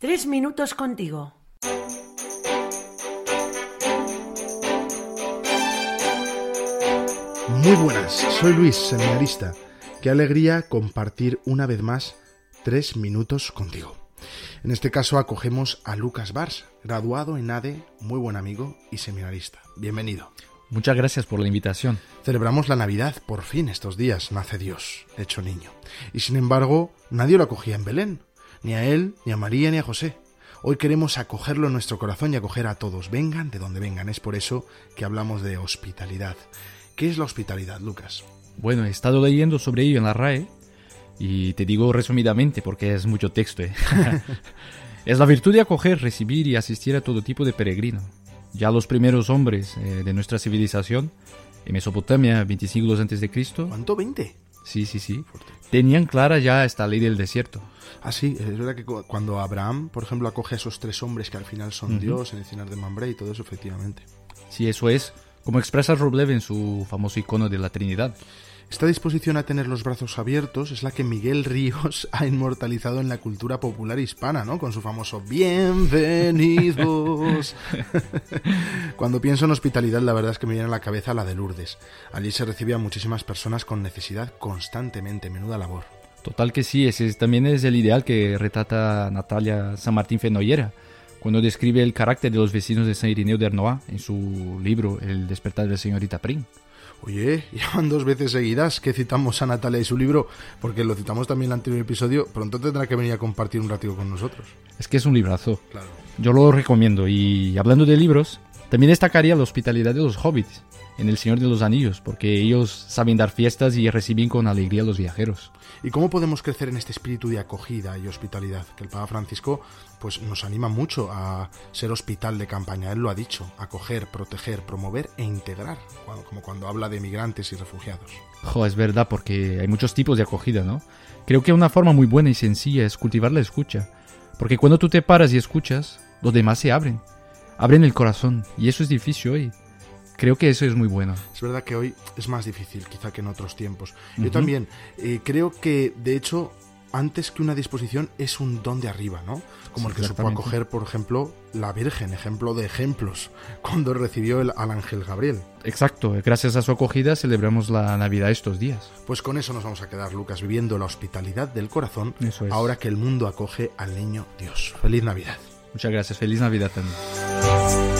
Tres minutos contigo. Muy buenas, soy Luis, seminarista. Qué alegría compartir una vez más tres minutos contigo. En este caso acogemos a Lucas Bars, graduado en ADE, muy buen amigo y seminarista. Bienvenido. Muchas gracias por la invitación. Celebramos la Navidad, por fin estos días nace Dios, hecho niño. Y sin embargo, nadie lo acogía en Belén, ni a él, ni a María, ni a José. Hoy queremos acogerlo en nuestro corazón y acoger a todos, vengan de donde vengan. Es por eso que hablamos de hospitalidad. ¿Qué es la hospitalidad, Lucas? Bueno, he estado leyendo sobre ello en la RAE y te digo resumidamente porque es mucho texto. ¿eh? es la virtud de acoger, recibir y asistir a todo tipo de peregrino. Ya los primeros hombres eh, de nuestra civilización, en Mesopotamia, 20 siglos antes de Cristo. ¿Cuánto? ¿20? Sí, sí, sí. Tenían clara ya esta ley del desierto. Ah, sí, es verdad que cuando Abraham, por ejemplo, acoge a esos tres hombres que al final son Dios en el Cinar de Mambré y todo eso, efectivamente. Sí, eso es, como expresa Roblev en su famoso icono de la Trinidad. Esta disposición a tener los brazos abiertos es la que Miguel Ríos ha inmortalizado en la cultura popular hispana, ¿no? Con su famoso bienvenidos. Cuando pienso en hospitalidad, la verdad es que me viene a la cabeza la de Lourdes. Allí se recibe a muchísimas personas con necesidad constantemente, menuda labor. Total que sí, ese también es el ideal que retrata Natalia San Martín Fenollera cuando describe el carácter de los vecinos de San Irineo de Arnoa en su libro El despertar de la señorita Prim. Oye, ya van dos veces seguidas que citamos a Natalia y su libro, porque lo citamos también en el anterior episodio. Pronto tendrá que venir a compartir un ratito con nosotros. Es que es un librazo. Claro. Yo lo recomiendo. Y hablando de libros, también destacaría la hospitalidad de los hobbits en El Señor de los Anillos, porque ellos saben dar fiestas y reciben con alegría a los viajeros. ¿Y cómo podemos crecer en este espíritu de acogida y hospitalidad? Que el Papa Francisco pues, nos anima mucho a ser hospital de campaña. Él lo ha dicho, acoger, proteger, promover e integrar, como cuando habla de migrantes y refugiados. Jo, es verdad, porque hay muchos tipos de acogida, ¿no? Creo que una forma muy buena y sencilla es cultivar la escucha, porque cuando tú te paras y escuchas, los demás se abren, abren el corazón, y eso es difícil hoy. Creo que eso es muy bueno. Es verdad que hoy es más difícil, quizá que en otros tiempos. Yo también eh, creo que, de hecho, antes que una disposición es un don de arriba, ¿no? Como el que supo acoger, por ejemplo, la Virgen, ejemplo de ejemplos, cuando recibió el, al ángel Gabriel. Exacto, gracias a su acogida celebramos la Navidad estos días. Pues con eso nos vamos a quedar, Lucas, viviendo la hospitalidad del corazón, ahora que el mundo acoge al niño Dios. Feliz Navidad. Muchas gracias, feliz Navidad también. 啊。